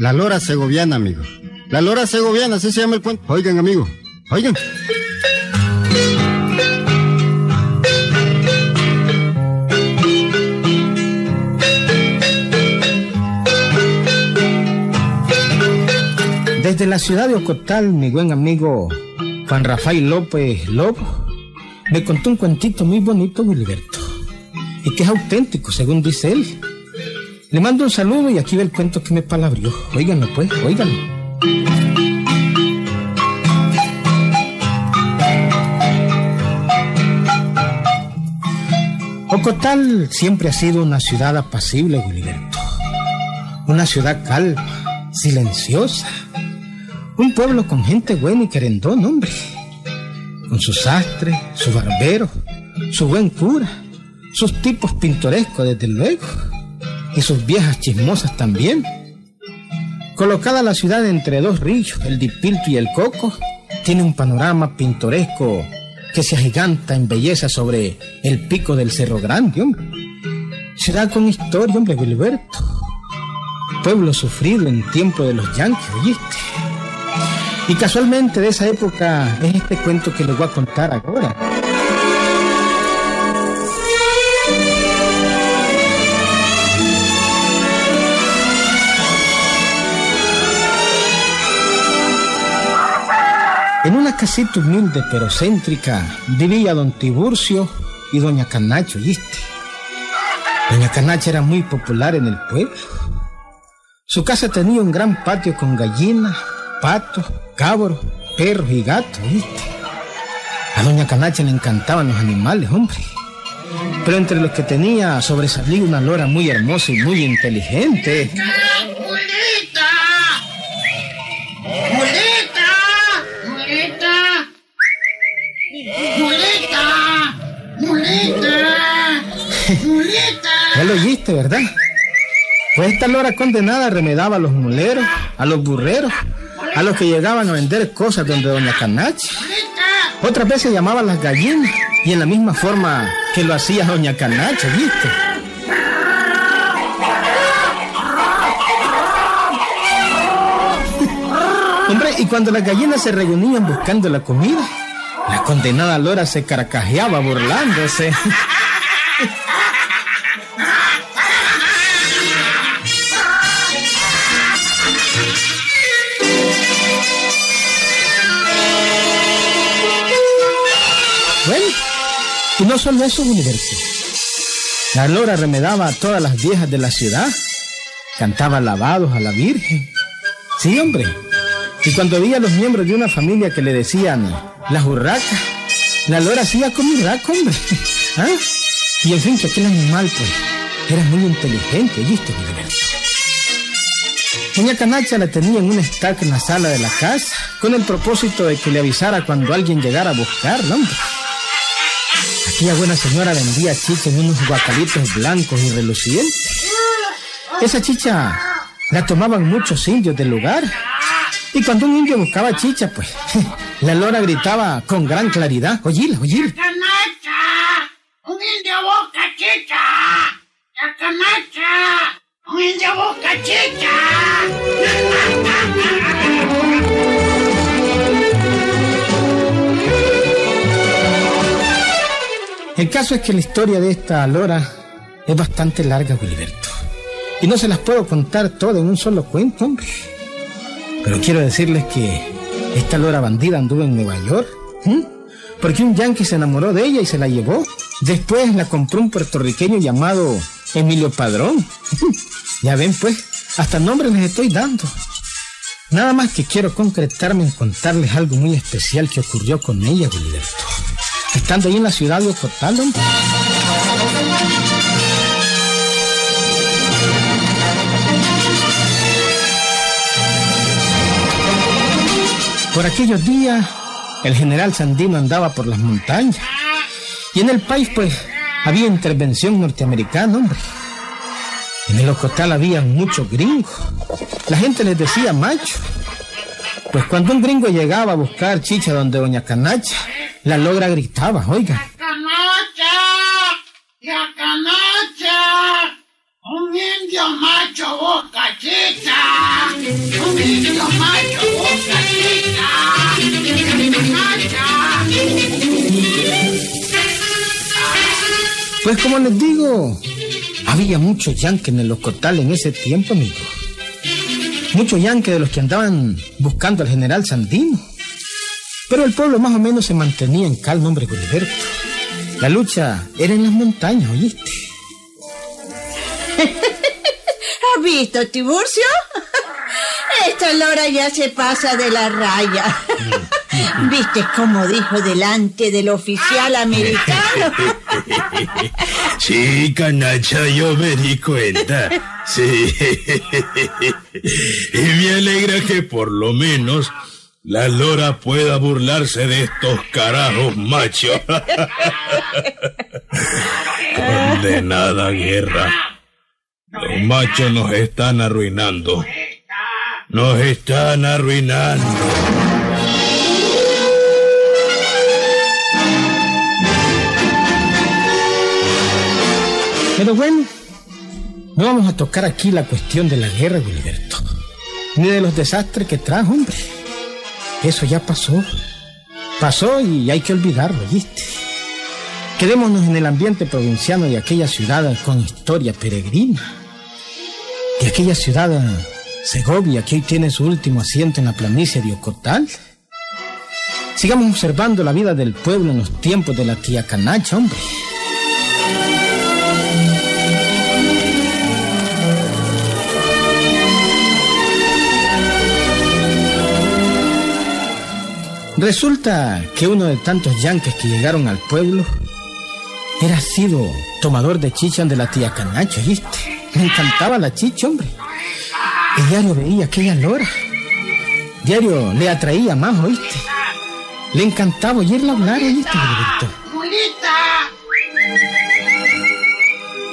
La lora segoviana, amigo. La lora segoviana, así se llama el cuento. Oigan, amigo. Oigan. Desde la ciudad de Ocotal, mi buen amigo Juan Rafael López Lobo me contó un cuentito muy bonito, Gilberto, y que es auténtico, según dice él. Le mando un saludo y aquí ve el cuento que me palabrió. Óiganlo, pues, óiganlo. Ocotal siempre ha sido una ciudad apacible, Gilberto. Una ciudad calma, silenciosa. Un pueblo con gente buena y querendón, hombre. Con su sastre, su barbero, su buen cura, sus tipos pintorescos, desde luego y sus viejas chismosas también. Colocada la ciudad entre dos ríos, el Dipilto y el Coco, tiene un panorama pintoresco que se agiganta en belleza sobre el pico del Cerro Grande, hombre. Ciudad con historia, hombre, Gilberto. Pueblo sufrido en tiempo de los yanquis, ¿oíste? Y casualmente de esa época es este cuento que les voy a contar ahora. En una casita humilde pero céntrica vivía don Tiburcio y doña Canacho, ¿viste? Doña Canacha era muy popular en el pueblo. Su casa tenía un gran patio con gallinas, patos, cabros, perros y gatos, ¿viste? A doña Canacha le encantaban los animales, hombre. Pero entre los que tenía sobresalía una lora muy hermosa y muy inteligente. Ya lo oíste, ¿verdad? Pues esta lora condenada remedaba a los muleros, a los burreros, a los que llegaban a vender cosas donde doña Canache. Otras veces llamaba a las gallinas y en la misma forma que lo hacía doña Canache, ¿viste? Hombre, y cuando las gallinas se reunían buscando la comida, la condenada lora se carcajeaba burlándose. Y no solo eso, Universo. La lora remedaba a todas las viejas de la ciudad. Cantaba lavados a la Virgen. Sí, hombre. Y cuando había los miembros de una familia que le decían la urraca, la lora hacía como urraca, hombre. ¿Ah? Y en fin, que aquel animal, pues, era muy inteligente, ¿viste, Universo? Doña Canacha la tenía en un estaca en la sala de la casa, con el propósito de que le avisara cuando alguien llegara a buscarla, hombre. Aquella buena señora vendía chicha en unos guacalitos blancos y relucientes. Esa chicha la tomaban muchos indios del lugar. Y cuando un indio buscaba chicha, pues, la lora gritaba con gran claridad. Oíla. ¡Canacha! ¡Un indio busca chicha! ¡La canacha! ¡Un indio busca chicha! El caso es que la historia de esta lora es bastante larga, Gilberto. Y no se las puedo contar todas en un solo cuento, hombre. Pero quiero decirles que esta lora bandida anduvo en Nueva York. Porque un yankee se enamoró de ella y se la llevó. Después la compró un puertorriqueño llamado Emilio Padrón. ya ven, pues, hasta nombre les estoy dando. Nada más que quiero concretarme en contarles algo muy especial que ocurrió con ella, Gilberto estando ahí en la ciudad de Ocotal. Por aquellos días, el general Sandino andaba por las montañas. Y en el país, pues, había intervención norteamericana, hombre. En el Ocotal había muchos gringos. La gente les decía macho. Pues cuando un gringo llegaba a buscar chicha donde doña Canacha, la logra gritaba, oiga. ¡La canacha! ¡La canacha! indio macho boca chica, un indio macho boca chica. Pues como les digo, había muchos yanques en los costales en ese tiempo, amigos. Muchos yanques de los que andaban buscando al general Sandino. Pero el pueblo más o menos se mantenía en calma, hombre Gilberto. La lucha era en las montañas, ¿oíste? ¿Has visto, Tiburcio? Esta lora ya se pasa de la raya. ¿Viste cómo dijo delante del oficial americano? Sí, canacha, yo me di cuenta. Sí. Y me alegra que por lo menos la lora pueda burlarse de estos carajos machos. Condenada guerra. Los machos nos están arruinando. Nos están arruinando. Pero bueno, no vamos a tocar aquí la cuestión de la guerra, Gilberto. Ni de los desastres que trajo, hombre. Eso ya pasó. Pasó y hay que olvidarlo, ¿viste? Quedémonos en el ambiente provinciano de aquella ciudad con historia peregrina. De aquella ciudad Segovia que hoy tiene su último asiento en la planicie de Ocotal. Sigamos observando la vida del pueblo en los tiempos de la tía Canacha, hombre. Resulta que uno de tantos yanques que llegaron al pueblo era sido tomador de chicha de la tía Canacho, ¿viste? Me encantaba la chicha, hombre. Y diario veía aquella lora. Diario le atraía más, ¿oíste? Le encantaba oírla hablar, ¿oíste, Gilberto? ¡Mulita!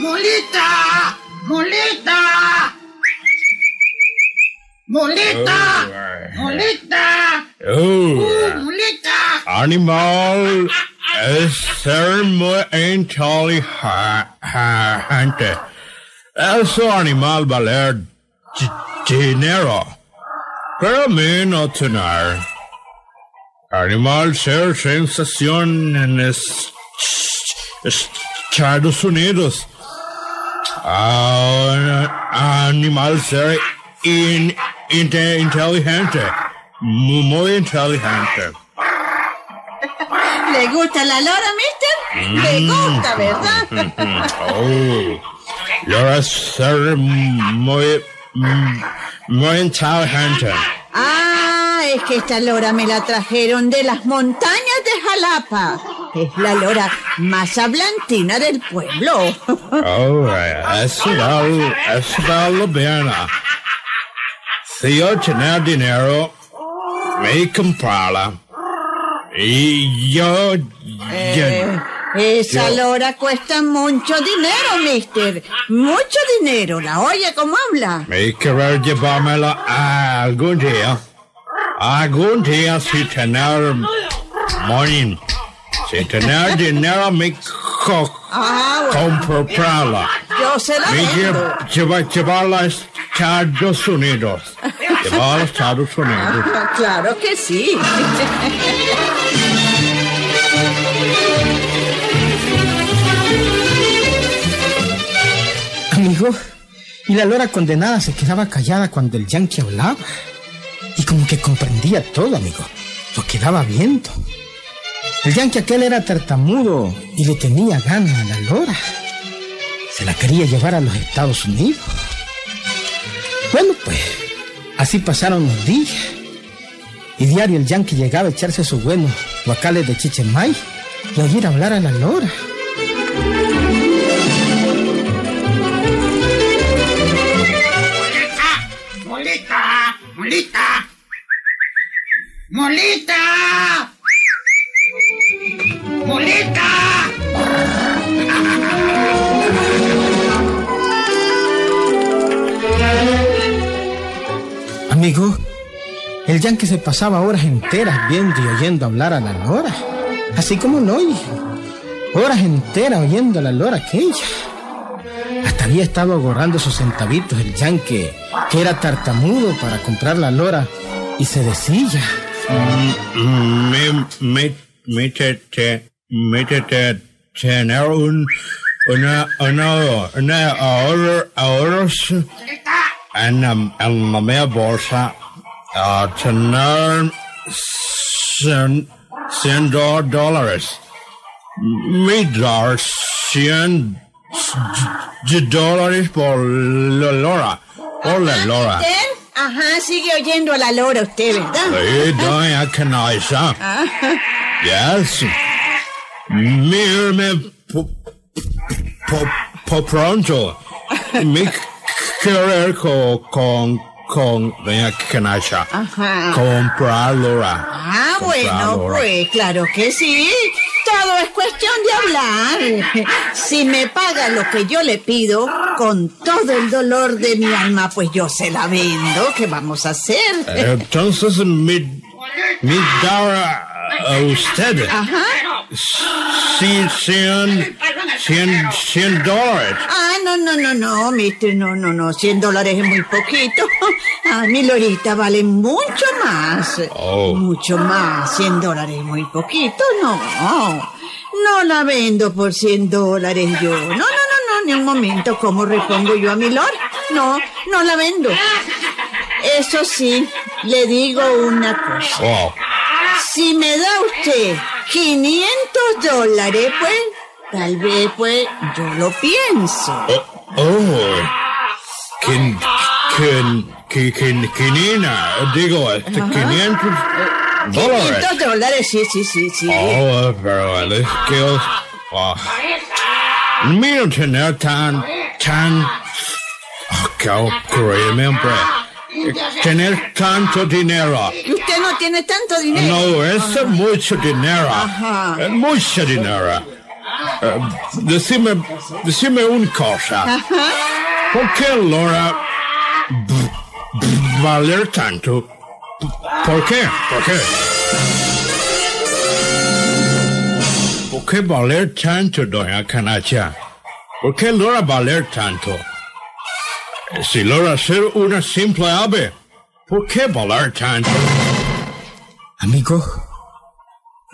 ¡Mulita! ¡Mulita! ¡Mulita! ¡Mulita! Oh, ¡Uh, mulita! animal es ser muy inteligente. Ese animal valer di- dinero. Pero a mí no tener. Animal ser sensación en es- Estados Unidos. Ah, animal ser in- inte- inteligente. Mu- Muy inteligente. ¿Le gusta la lora, mister? Le gusta, ¿verdad? Oh, Laura ser muy, mm, muy inteligente. Ah, es que esta lora me la trajeron de las montañas de Jalapa. Es la lora más hablantina del pueblo. Oh, eso vale, eso vale bien. Si yo tenía dinero, me comprarla. Y yo, Eh, yo, esa Yo- lora cuesta mucho dinero, mister. Mucho dinero. ¿La oye cómo habla? me querer llevármela algún día. Algún día si tener money. Si tener dinero, me co Ah, bueno, comprarla. yo se la Me lleva, llevarla a Estados Unidos. Llevarla a Estados Unidos. Ah, Claro que sí. Y la lora condenada se quedaba callada cuando el yanqui hablaba. Y como que comprendía todo, amigo. Lo quedaba viendo. El yanqui aquel era tartamudo y le tenía gana a la lora. Se la quería llevar a los Estados Unidos. Bueno, pues, así pasaron los días. Y diario el yanqui llegaba a echarse sus buenos guacales de chichemay y a oír hablar a la lora. ¡Mulita! ¡Mulita! ¡Mulita! Amigo, el yanque se pasaba horas enteras viendo y oyendo hablar a la lora. Así como lo oye. Horas enteras oyendo a la lora aquella. Hasta había estado ahorrando sus centavitos el yanque, que era tartamudo para comprar la lora, y se decía. Me, me, me, te, te, me te, te- tener un, una, una, una ahorro, ahorros en, en la mía bolsa a tener cien, cien do- dólares. Me dar cien d- dólares por la lora. Por la lora. Ajá, sigue oyendo a la lora usted, ¿verdad? Sí, doña Canaisa. Yes. Mírame po, po, po pronto. Mi querer con, con, con doña Canaisa. Ajá. Comprar Lora. Ah, Comprar bueno, Lora. pues claro que sí. Todo es cuestión de hablar. Si me paga lo que yo le pido, con todo el dolor de mi alma, pues yo se la vendo. ¿Qué vamos a hacer? Entonces, mi, mi a, usted. Ajá. Sí, sean 100, 100 dólares. Ah, no, no, no, no, mister, no, no, no. 100 dólares es muy poquito. Ah, mi lorita vale mucho más. Oh. Mucho más. 100 dólares es muy poquito, no. No la vendo por 100 dólares yo. No, no, no, no, ni un momento. ¿Cómo respondo yo a mi lord? No, no la vendo. Eso sí, le digo una cosa. Si me da usted 500 dólares, pues tal vez, pues, yo lo pienso. Oh, oh. Quin, quin, quin, quin, quinina, digo, este, 500 dólares. 500 dólares, sí, sí, sí, sí. Oh, pero es que, oh, mira tener tan, tan, oh, qué ocurrirme, hombre, tener tanto dinero. Usted no tiene tanto dinero. No, es mucho dinero. Ajá. Es mucho dinero. Eh, decime, decime una cosa. ¿Por qué Laura valer tanto? ¿Por qué? ¿Por qué? ¿Por qué valer tanto, doña Canacha? ¿Por qué Laura valer tanto? Eh, Si Laura ser una simple ave, ¿por qué valer tanto? Amigo,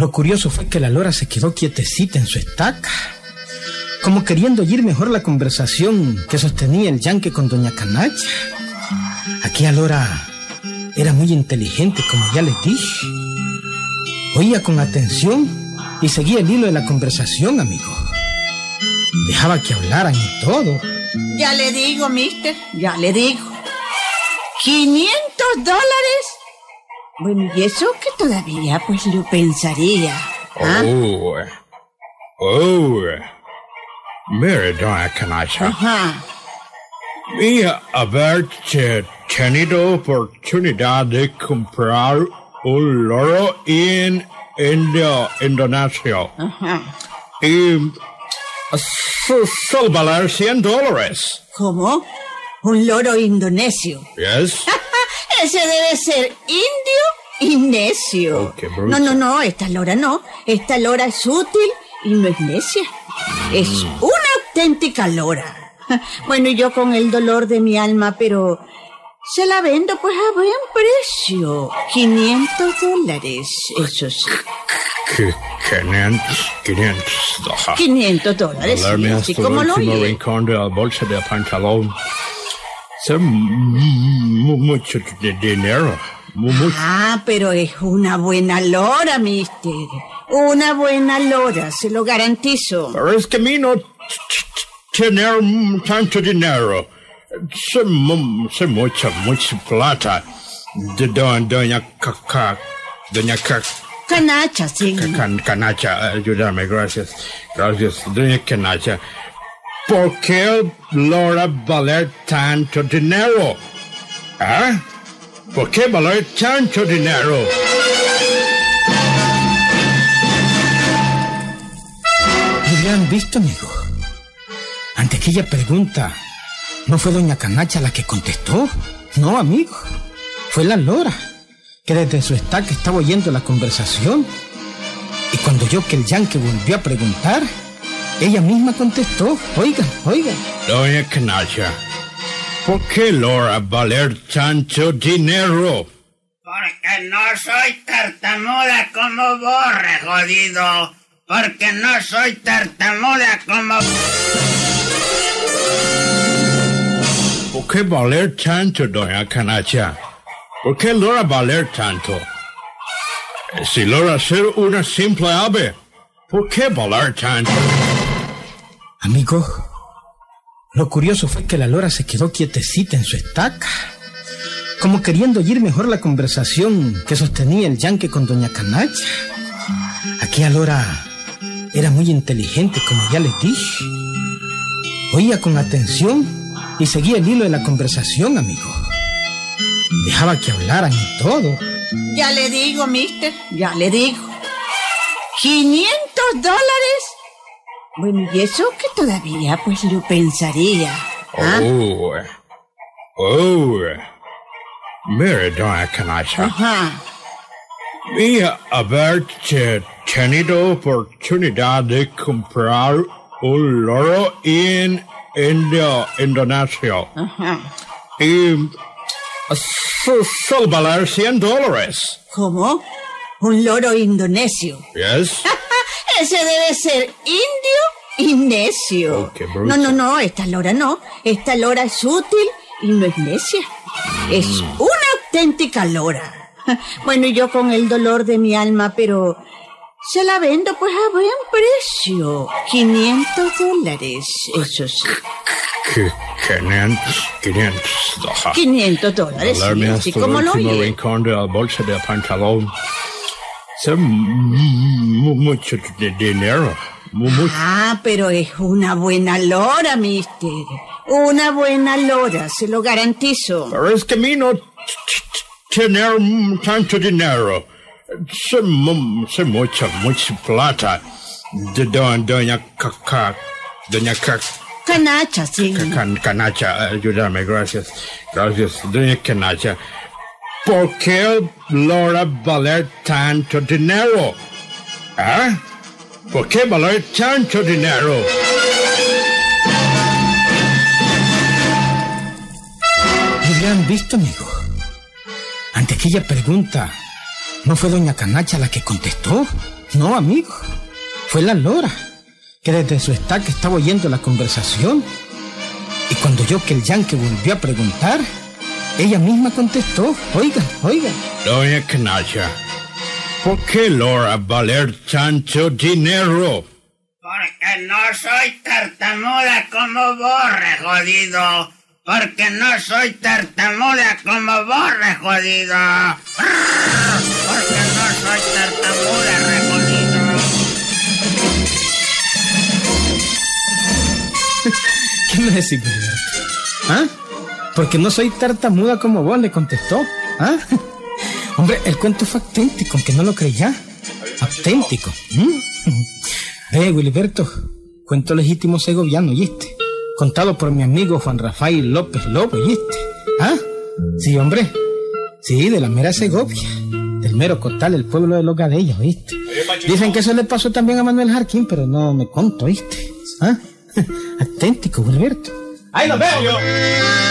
lo curioso fue que la lora se quedó quietecita en su estaca, como queriendo oír mejor la conversación que sostenía el yanque con doña Canacha. Aquella lora era muy inteligente, como ya les dije. Oía con atención y seguía el hilo de la conversación, amigo. Dejaba que hablaran y todo. Ya le digo, mister, ya le digo. 500 dólares. Bueno, y eso que todavía, pues, lo pensaría. ¿ah? Oh, oh, mire, doña Canacha, Ajá. y haber te- tenido oportunidad de comprar un loro en India, Indonesia, Ajá. y su- solo valer 100 dólares. ¿Cómo? Un loro indonesio. Yes? Ese debe ser indio y necio. Oh, qué no, no, no, esta lora no. Esta lora es útil y no es necia. Es Mm. una auténtica lora. Bueno, y yo con el dolor de mi alma, pero se la vendo pues a buen precio. 500 dólares, eso sí. Qu- 500, 500 dólares. 500 dólares, sí, así como lo oye. rincón de la bolsa de pantalón. Mu- mucho dinero. Mu- mucho. Ah, pero es una buena lora, mister. Una buena lora, se lo garantizo. Pero es que a mí no tener tanto dinero. Sé, sé mucha, mucha plata. De don, doña Caca. Doña Caca. Canacha, sí. Can, canacha, ayúdame, gracias. Gracias, doña Canacha. ¿Por qué Laura valer tanto dinero? ¿Ah? ¿Por qué valer tanto dinero? ¿Y le han visto, amigo? Ante aquella pregunta, ¿no fue doña Canacha la que contestó? No, amigo. Fue la lora, que desde su estaca estaba oyendo la conversación. Y cuando oyó que el yanque volvió a preguntar, ella misma contestó. Oigan, oigan. Doña Canacha, ¿por qué Laura valer tanto dinero? Porque no soy tartamuda como vos, re jodido. porque no soy tartamuda como... ¿Por qué valer tanto, doña Canacha? ¿Por qué logra valer tanto? Eh, Si logra ser una simple ave, ¿por qué valer tanto? Amigo, lo curioso fue que la lora se quedó quietecita en su estaca, como queriendo oír mejor la conversación que sostenía el yanque con doña Canacha. Aquella lora era muy inteligente, como ya les dije. Oía con atención y seguía el hilo de la conversación, amigo. Dejaba que hablaran y todo. Ya le digo, mister, ya le digo. ¿500 dólares? Bueno, y eso que todavía pues lo pensaría. ¿ah? Oh, oh. Mire, doña Canacha, Ajá. y haber tenido oportunidad de comprar un loro en India, Indonesia. Ajá. Y su- valer 100 dólares. ¿Cómo? Un loro indonesio. Yes. Ese debe ser indio y necio. Oh, no, no, no, esta lora no. Esta lora es útil y no es necia. Es Mm. una auténtica lora. Bueno, y yo con el dolor de mi alma, pero se la vendo pues a buen precio. 500 dólares, eso sí. Qu- 500, 500 dólares. 500 dólares, sí, así como lo oye. rincón de la bolsa del pantalón. Mu- mucho dinero. Mu- mucho. Ah, pero es una buena lora, mister. Una buena lora, se lo garantizo. Pero es que a mí no tener tanto dinero. Sé, mu- sé mucha, mucha plata. De don- doña Caca. Doña Caca. Canacha, sí. Can- Canacha, ayúdame, gracias. Gracias, doña Canacha. ¿Por qué logra valer tanto dinero? ¿Ah? ¿Por qué valer tanto dinero? ¿Lo hubieran visto, amigo? Ante aquella pregunta, ¿no fue doña Canacha la que contestó? No, amigo. Fue la lora, que desde su estaca estaba oyendo la conversación. Y cuando oyó que el yanque volvió a preguntar, ella misma contestó. Oigan, oigan. Doña Canacha, ¿por qué logra valer tanto dinero? Porque no soy tartamuda como vos, re jodido. Porque no soy tartamuda como vos, re jodido. Porque no soy tartamuda, jodido. ¿Qué me decís? ¿Ah? Porque no soy tartamuda como vos, le contestó. ¿Ah? Hombre, el cuento fue auténtico, aunque no lo creía. Auténtico. Eh, Wilberto, cuento legítimo segoviano, ¿oíste? Contado por mi amigo Juan Rafael López Lobo, ¿oíste? ¿Ah? Sí, hombre. Sí, de la mera Segovia. Del mero Cotal, el pueblo de los Gadellas, ¿oíste? Dicen que eso le pasó también a Manuel Jarquín, pero no me conto, ¿oíste? ¿Ah? Auténtico, Wilberto. ¡Ahí nos vemos!